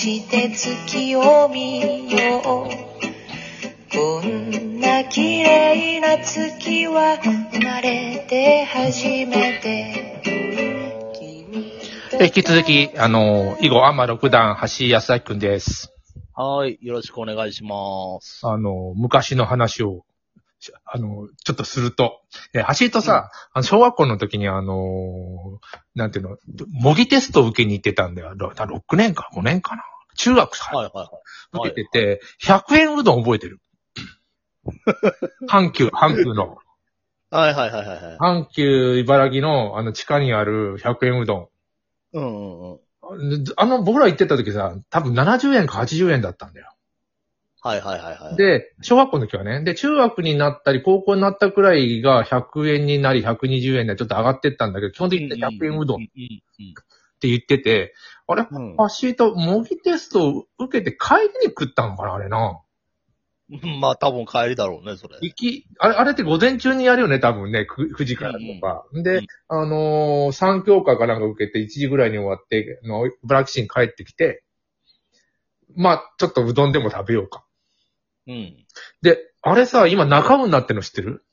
して月を見ようこんな綺麗な月は生まれて初めて引き続き、あの、囲碁アマ六段、橋井康明くんです。はい。よろしくお願いします。あの、昔の話を、しあの、ちょっとすると、え、橋井とさ、あの小学校の時にあの、なんていうの、模擬テストを受けに行ってたんだよ。ろ6年か5年かな。中学か。はいはいはい。受けてて、100円うどん覚えてる。阪急、阪急の。はいはいはいはいはい。阪急茨城のあの地下にある100円うどん。うんうんうん。あの、僕ら行ってた時さ、多分70円か80円だったんだよ。はいはいはいはい。、で、小学校の時はね。で、中学になったり、高校になったくらいが100円になり、120円でちょっと上がってったんだけど、基本的に100円うどんっうんて言ってて、あれうんパシーと模擬テストを受けて帰りに食ったのかなあれな。うん。まあ多分帰りだろうね、それ。行き、あれ、あれって午前中にやるよね、多分ね、く9時からとか。で、うんあのー、3教科かなんか受けて1時ぐらいに終わって、あの、ブラキシに帰ってきて、まあ、ちょっとうどんでも食べようか。うん。で、あれさ、今中尾になってんの知ってる？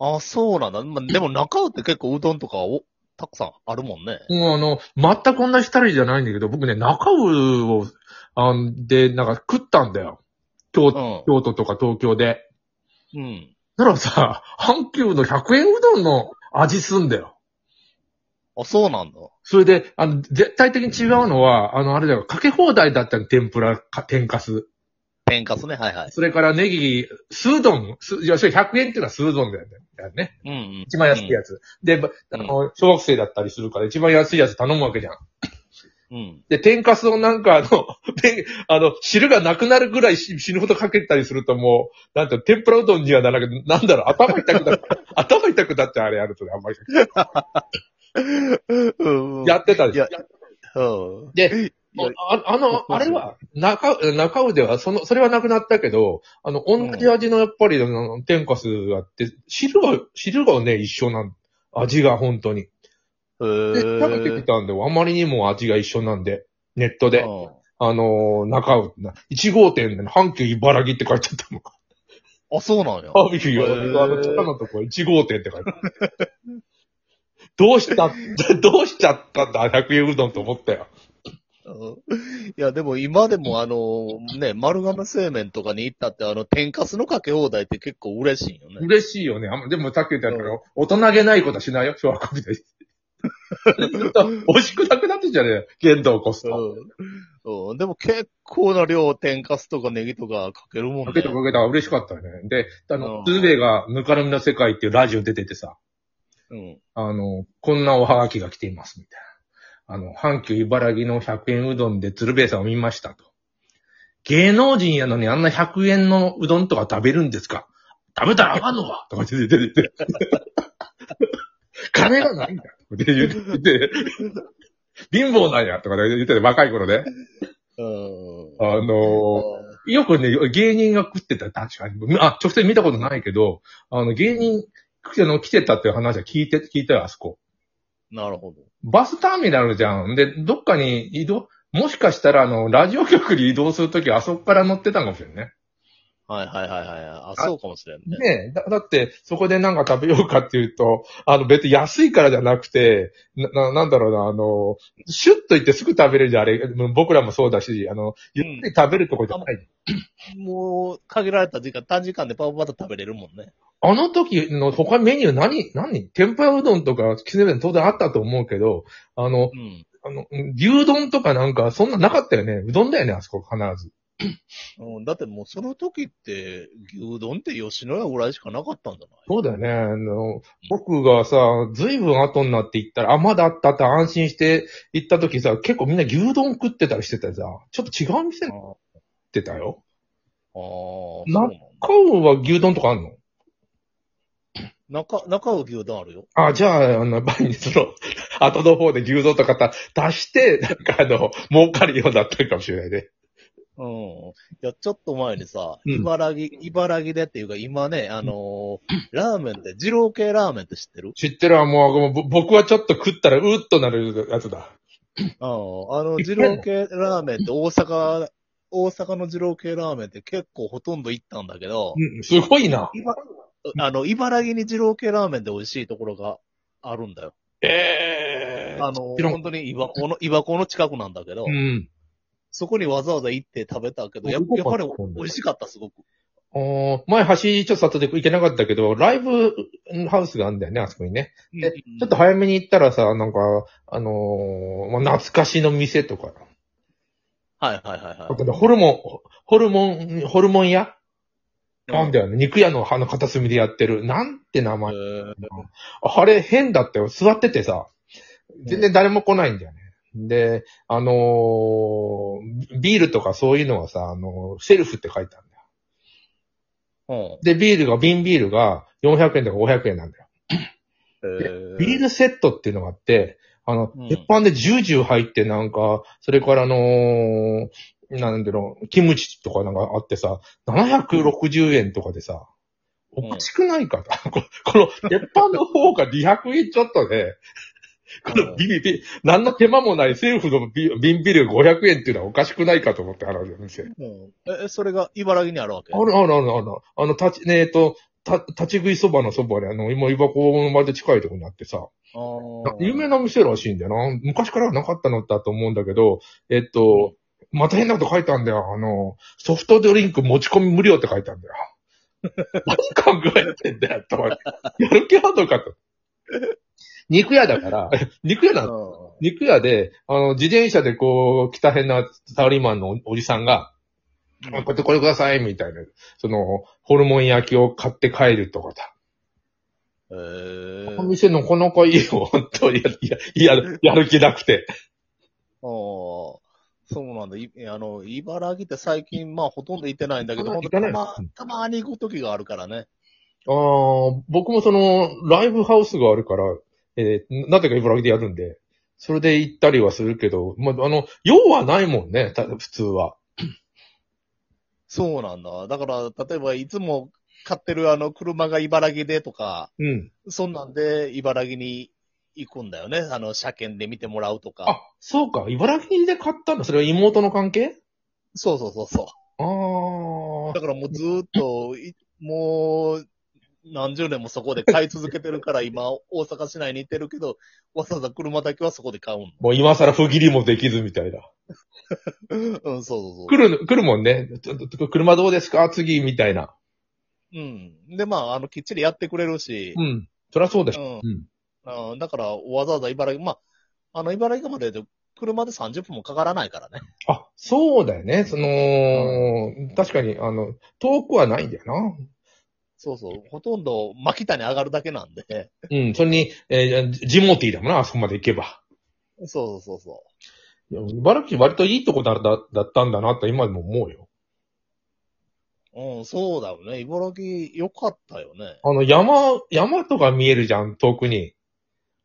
あ、そうなんだ。まあ、でも中尾って結構うどんとかお、たくさんあるもんね。もうあの、全く同じタレじゃないんだけど、僕ね、中尾を、あんで、なんか食ったんだよ。京う都、ん。京都とか東京で。うん。だからさ、阪急の100円うどんの味すんだよ。あ、そうなんだ。それで、あの、絶対的に違うのは、あの、あれだよ、かけ放題だったの、天ぷら、か天かす。天かすね、はいはい。それからネギ、酢うどん、すいや、それ100円っていうのは酢うどんだよね。うんうん。一番安いやつ。で、ばあの、小学生だったりするから、一番安いやつ頼むわけじゃん。うん。で、天かすをなんかあの、であの、汁がなくなるぐらいし死ぬほどかけたりするともう、なんていうの天ぷらうどんにはならなくて、なんだろう、頭痛くなって、頭痛くなってあれやるとね、あんまり。うん。やってたでしょいや。うん。で、ああの、あれは、中、中尾では、その、それはなくなったけど、あの、同じ味のやっぱり、あの天かすがあって、汁が、汁がね、一緒なん、味が本当に。へで、ー食べてきたんで、あまりにも味が一緒なんで、ネットで、うんあのー、中尾、な1号店で、阪急茨城って書いてあったのか。あ、そうなんや。あ、ビビよ。へーあの、地下のとこ1号店って書いて。どうした、どうしちゃったんだ、100円うどんと思ったよ。うんいや、でも今でもあの、ね、丸亀製麺とかに行ったってあの、天かすのかけ放題って結構嬉しいよね。嬉しいよね。あんまでもさっき言ったけど、大人げないことはしないよ、小学校みたいに。ずっと美味しくなくなってんじゃねえよ、限度を越すと。うん。うん。でも結構な量天かすとかネギとかかけるもんね。かけたかけた嬉しかったよね。で、あのう、んツーベイがぬかるみの世界っていうラジオ出ててさ、うん。あの、こんなおはがきが来ています、みたいな。あの、阪急茨城の100円うどんで鶴瓶さんを見ましたと。芸能人やのにあんな100円のうどんとか食べるんですか？食べたらあかんのか？とか言ってて、て 金がないんだって言ってて、貧乏なんやとか言ってて、若い頃ね。うん。あのーよくね、芸人が食ってた、確かに。あ、直接見たことないけど、あの、芸人、あの、来てたっていう話は聞いて、聞いたよ、あそこ。なるほど。バスターミナルじゃん。で、どっかに移動、もしかしたら、あの、ラジオ局に移動するとき、あそこから乗ってたかもしれないね。はいはいはいはい。あ、そうかもしれんね。ねえだだって、そこでなんか食べようかっていうと、あの、別に安いからじゃなくて、な、ななんだろうな、あの、シュッと行ってすぐ食べれるじゃん、あれ。僕らもそうだし、あの、ゆっくり食べるとこじゃない。もう、限られた時間、短時間でパパパッと食べれるもんね。あの時の他メニュー何、何？天ぷらうどんとか、きつねん当然あったと思うけど、あの、うん。あの、牛丼とかなんか、そんななかったよね。うどんだよね、あそこ必ず。うん、だってもうその時って、牛丼って吉野家ぐらいしかなかったんじゃない？そうだよね。あの、僕がさ、ずいぶん後になって行ったら、あ、まだあったって安心して行った時さ、結構みんな牛丼食ってたりしてたさ、ちょっと違う店あ行ってたよ。あー、そうななんだ。カウは牛丼とかあんの？中、中尾牛丼あるよ。あ、じゃあ、あの、やっぱりその、後の方で牛丼とかた出して、なんかあの、儲かるようになったかもしれないね。うん。いや、ちょっと前にさ、うん茨城、茨城でっていうか今ね、あのーラーメンで、二郎系ラーメンって知ってる？知ってるわ、もう、もうぼ僕はちょっと食ったらうーっとなるやつだ。あの、二郎系ラーメンって大阪、大阪の二郎系ラーメンって結構ほとんど行ったんだけど、うん、すごいな。今、あの、茨城に二郎系ラーメンで美味しいところがあるんだよ。ええあの、本当に岩港の、岩港の近くなんだけど、うん。そこにわざわざ行って食べたけど、やっぱり美味しかった、すごく。あー前、橋ちょっと里で行けなかったけど、ライブハウスがあるんだよね、あそこにね。でうんちょっと早めに行ったらさ、なんか、あのーまあ、懐かしの店とか、はいはいはいはあとねホルモン、ホルモン、ホルモン屋い。なんだよね。肉屋のあの片隅でやってる。なんて名前。えーあれ変だったよ。座っててさ、全然誰も来ないんだよね。で、あのービールとかそういうのはさ、あのーセルフって書いてあるんだよ。うんで、ビールが、瓶ビールが400円とか500円なんだよ。えービールセットっていうのがあって、あの、うん鉄板でジュージュー入ってなんか、それからあのーなんだろう、キムチとかなんかあってさ、760円とかでさ、おかしくないかと。ここの、鉄板の方が200円ちょっとで、このビビビ、何の手間もないセルフのビ瓶ビールが500円っていうのはおかしくないかと思って話る店。うんえ、それが茨城にあるわけ？あるあるあるある。あの、立ち、ねえっと、た、立ち食いそばのそばで、あの、今、岩子のまで近いところにあってさ、有名な店らしいんだよな。昔からはなかったのだと思うんだけど、えっと、また変なこと書いてあるんだよ。あの、ソフトドリンク持ち込み無料って書いてあるんだよ。何考えてんだよ、と。やる気あるのかと。肉屋だから、肉屋なの。う肉屋で、あの、自転車でこう、北変なサラリーマンのおじさんが、んあこうやってこれください、みたいな。その、ホルモン焼きを買って帰るとかだ。えこのー、店なかなかいいよ、本当に。いや、いや、やる気なくて。あーそうなんだ。いあの、茨城って最近、まあ、ほとんど行ってないんだけど、ほんと行かないたま、たまに行く時があるからね。ああ、僕もその、ライブハウスがあるから、えーなぜか茨城でやるんで、それで行ったりはするけど、まあ、あの、用はないもんね、た普通は。そうなんだ。だから、例えば、いつも買ってるあの、車が茨城でとか、うん。そんなんで、茨城に行くんだよね。あの、車検で見てもらうとか。あ、そうか、茨城で買ったの？それは妹の関係？そうそうそうそあう。あだからもうずーっと、いもう、何十年もそこで買い続けてるから、今、大阪市内に行ってるけど、わざわざ車だけはそこで買うん。もう今更不義理もできずみたいな。うん、そうそうそう。来る、来るもんね。ちょっと車どうですか？次、みたいな。うん。で、まあ、あの、きっちりやってくれるしう、ん。そりゃそうでしょ。うんうん。うん、だから、わざわざ茨城、まあ、あの、茨城までで車で30分もかからないからね。あ、そうだよね。その、確かに、あの、遠くはないんだよな。そうそう。ほとんど、巻谷上がるだけなんで。うん。それに、えージモティーだもんな、あそこまで行けば。そうそうそいや茨城割といいとこだだだったんだなと今でも思うよ。う。うん、そうだよね。茨城、良かったよね。あの、山、山とか見えるじゃん、遠くに。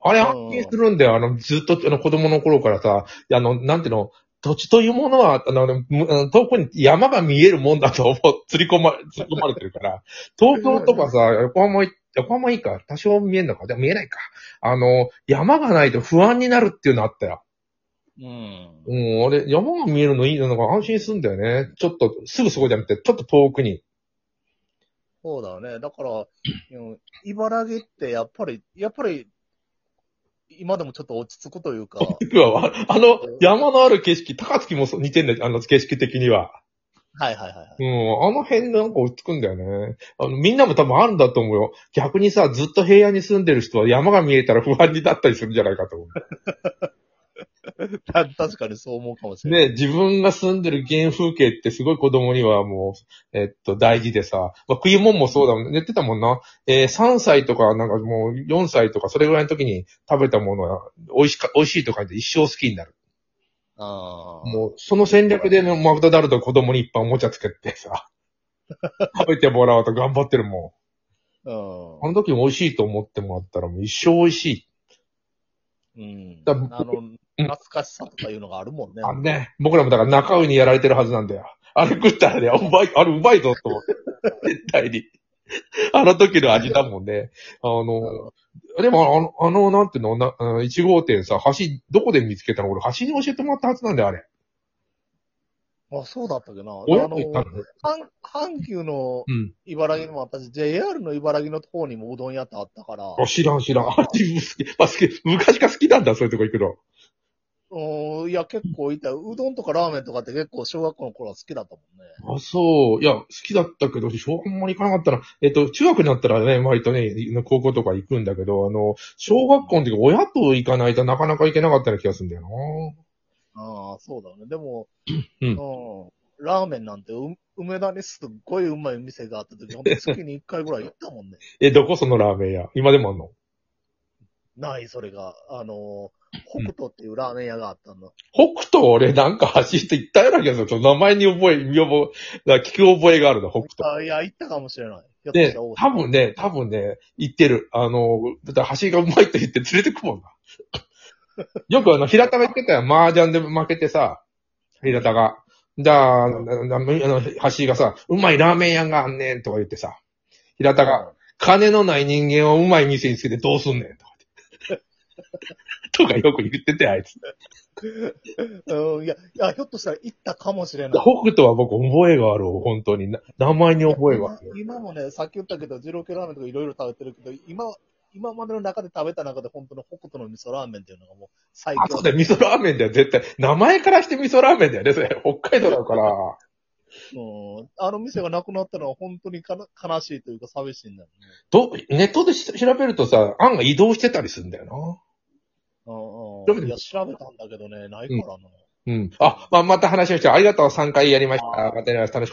あれうん安心するんだよ。あの、ずっと、あの、子供の頃からさ、あの、なんていうの、土地というものは、あの、遠くに山が見えるもんだと思う、釣り込ま、釣り込まれてるから。東京とかさ、横浜い、横浜いいか、多少見えるのか、でも見えないか。あの、山がないと不安になるっていうのあったよ。うん。うん、あれ、山が見えるのいいのが安心するんだよね。ちょっと、すぐそこじゃなくて、ちょっと遠くに。そうだよね。だから、うん茨城ってやっぱり、やっぱり、今でもちょっと落ち着くというか、ああの、山のある景色、高槻も似てんだよ、あの景色的には。はいはいはいはい。うん、あの辺なんか落ち着くんだよね。あの、みんなも多分あるんだと思うよ。逆にさ、ずっと平野に住んでる人は山が見えたら不安になったりするんじゃないかと思う。た確かにそう思うかもしれない。ね、自分が住んでる原風景ってすごい子供にはもう、えっと、大事でさ、まあ、食い物もそうだもんね。言ってたもんな。えー3歳とか、なんかもう4歳とか、それぐらいの時に食べたものは、美味しか、美味しいとか言って一生好きになる。ああ。もう、その戦略でね、マクドナルド子供にいっぱいおもちゃつけてさ、食べてもらおうと頑張ってるもうんん。あの時美味しいと思ってもらったらもう一生美味しい。うん。だ懐かしさとかいうのがあるもんね。あのね、僕らもだから中上にやられてるはずなんだよ。あれ食ったらね、うまい、あれうまいぞと思って。絶対に。あの時の味だもんね。あの、でも、あの、あの、なんていうの、な、うん1号店さ、橋、どこで見つけたの？俺、橋に教えてもらったはずなんだよ、あれ。あ、そうだったっけな。あ親のと行ったの？阪阪急のうん。茨城にもあったし、JR の茨城の方にもうどん屋ってあったから、あ、知らん知らん。あ、自分好き。あ、好き。昔から好きなんだ、そういうとこ行くの。うん、いや、結構いた。うどんとかラーメンとかって結構小学校の頃は好きだったもんね。あ、そう。いや、好きだったけど、小学校まで行かなかったな。えっと、中学になったらね、割とね、高校とか行くんだけど、あの、小学校の時親と行かないとなかなか行けなかったような気がするんだよな。ああ、そうだね。でも、うんうんラーメンなんて、う梅田にすっごいうまい店があった時、ほんと月に一回ぐらい行ったもんね。え、どこそのラーメン屋？今でもあんの？ない、それが。あの、北斗っていうラーメン屋があったの。北斗俺なんか走って行ったような気がする。名前に覚え、見覚え、聞く覚えがあるな、北斗。あいや、行ったかもしれない。で多分ね、多分ね、行ってる。あの、だって走りがうまいって言って連れてくもんな。よくあの、平田が言ってたよ。麻雀で負けてさ、平田が。じゃあ、の、走りがさ、うまいラーメン屋があんねんとか言ってさ、平田が、金のない人間をうまい店につけてどうすんねんと。とかよく言ってて、あいつ。うん、いや、いや、ひょっとしたら行ったかもしれない。北斗は僕覚えがある、本当に。な名前に覚えがある。今今もね、さっき言ったけど、二郎系ラーメンとかいろいろ食べてるけど、今、今までの中で食べた中で本当の北斗の味噌ラーメンっていうのがもう最あ、強そうだよ、味噌ラーメンだよ、絶対。名前からして味噌ラーメンだよね、それ。北海道だから。うん。あの店がなくなったのは本当にかな悲しいというか寂しいんだよね。ど、ネットでし調べるとさ、案が移動してたりするんだよな。うんうん。いや、調べたんだけどね、ないからな。うん。あ、まあ、また話をして、ありがとう、3回やりました。またね、楽しかった。